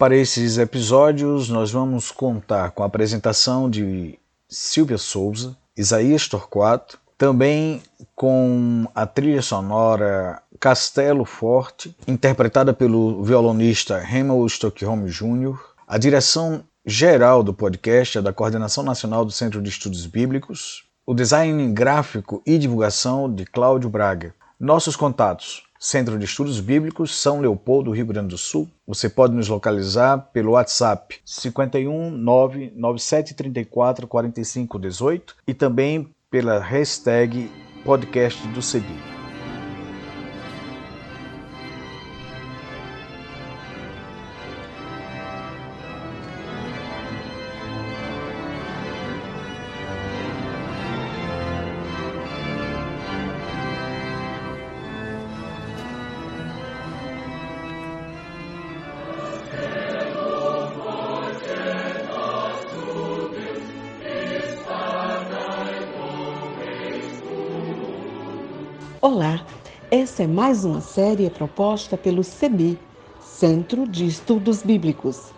Para esses episódios, nós vamos contar com a apresentação de Silvia Souza, Isaías Torquato, também com a trilha sonora Castelo Forte, interpretada pelo violonista Hemel Stockholm Jr., a direção geral do podcast é da Coordenação Nacional do Centro de Estudos Bíblicos, o design gráfico e divulgação de Cláudio Braga. Nossos contatos: Centro de Estudos Bíblicos, São Leopoldo, Rio Grande do Sul. Você pode nos localizar pelo WhatsApp 51 99734 4518 e também pela hashtag podcast do CEBI. Olá, essa é mais uma série proposta pelo CEBI, Centro de Estudos Bíblicos.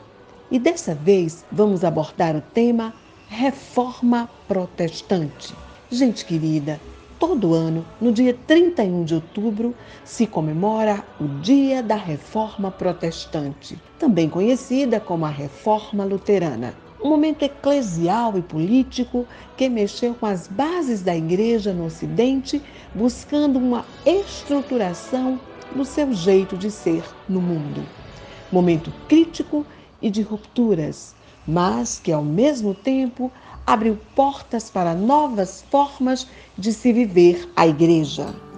E dessa vez vamos abordar o tema Reforma Protestante. Gente querida, todo ano, no dia 31 de outubro, se comemora o Dia da Reforma Protestante, também conhecida como a Reforma Luterana um momento eclesial e político que mexeu com as bases da igreja no Ocidente, buscando uma estruturação no seu jeito de ser no mundo. Momento crítico e de rupturas, mas que ao mesmo tempo abriu portas para novas formas de se viver a igreja.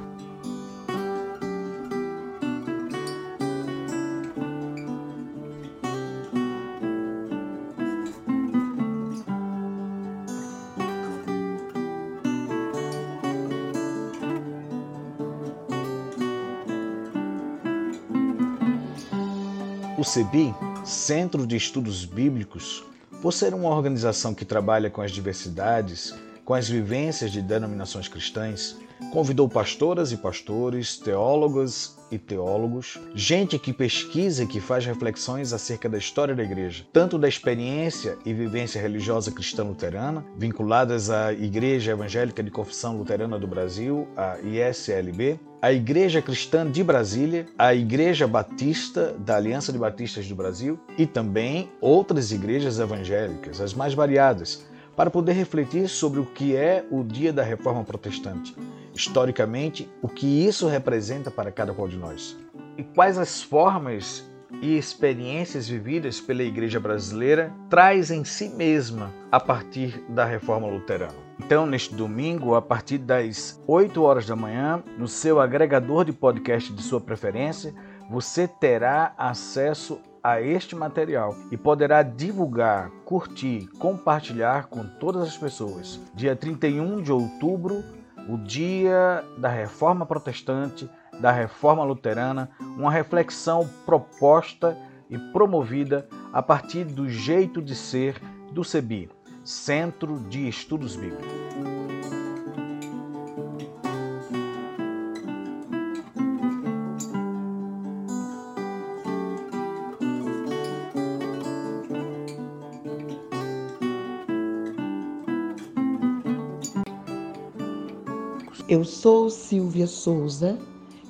O CEBI, Centro de Estudos Bíblicos, por ser uma organização que trabalha com as diversidades, com as vivências de denominações cristãs, convidou pastoras e pastores, teólogas e teólogos, gente que pesquisa e que faz reflexões acerca da história da igreja, tanto da experiência e vivência religiosa cristã luterana, vinculadas à Igreja Evangélica de Confissão Luterana do Brasil, a ISLB, a Igreja Cristã de Brasília, a Igreja Batista da Aliança de Batistas do Brasil e também outras igrejas evangélicas, as mais variadas, para poder refletir sobre o que é o dia da reforma protestante, historicamente, o que isso representa para cada qual de nós, e quais as formas e experiências vividas pela igreja brasileira traz em si mesma a partir da reforma luterana. Então, neste domingo, a partir das 8 horas da manhã, no seu agregador de podcast de sua preferência, você terá acesso a este material e poderá divulgar, curtir, compartilhar com todas as pessoas. Dia 31 de outubro, o dia da Reforma Protestante, da Reforma Luterana, uma reflexão proposta e promovida a partir do jeito de ser do CEBI, Centro de Estudos Bíblicos. Eu sou Silvia Souza,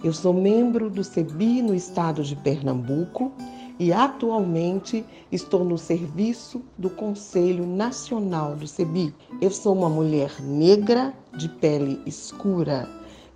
eu sou membro do CEBI no estado de Pernambuco e atualmente estou no serviço do Conselho Nacional do CEBI. Eu sou uma mulher negra de pele escura.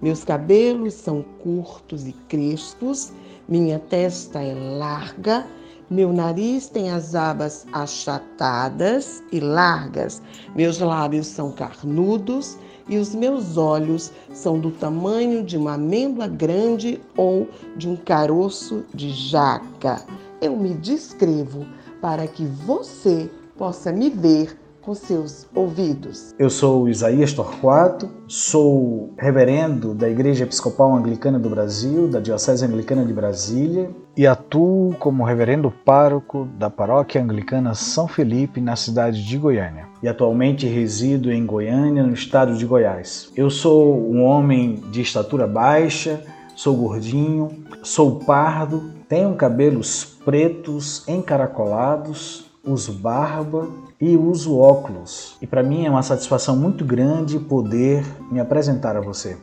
Meus cabelos são curtos e crespos, minha testa é larga, meu nariz tem as abas achatadas e largas, meus lábios são carnudos e os meus olhos são do tamanho de uma amêndoa grande ou de um caroço de jaca. Eu me descrevo para que você possa me ver com seus ouvidos. Eu sou Isaías Torquato, sou reverendo da Igreja Episcopal Anglicana do Brasil, da Diocese Anglicana de Brasília, e atuo como reverendo pároco da Paróquia Anglicana São Felipe, na cidade de Goiânia. E atualmente resido em Goiânia, no estado de Goiás. Eu sou um homem de estatura baixa, sou gordinho, sou pardo Tenho cabelos pretos, encaracolados, uso barba e uso óculos. E para mim é uma satisfação muito grande poder me apresentar a você.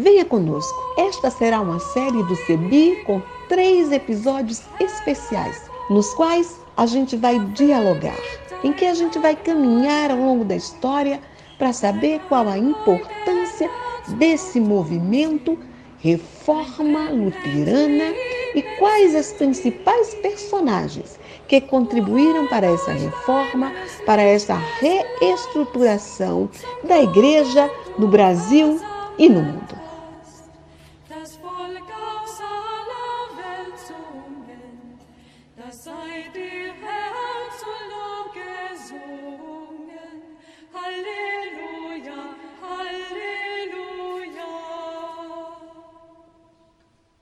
Venha conosco. Esta será uma série do CEBI com três episódios especiais, nos quais a gente vai dialogar, em que a gente vai caminhar ao longo da história para saber qual a importância desse movimento Reforma Luterana e quais as principais personagens que contribuíram para essa reforma, para essa reestruturação da igreja no Brasil e no mundo. sei dir Herr zu Lob gesungen. Halleluja.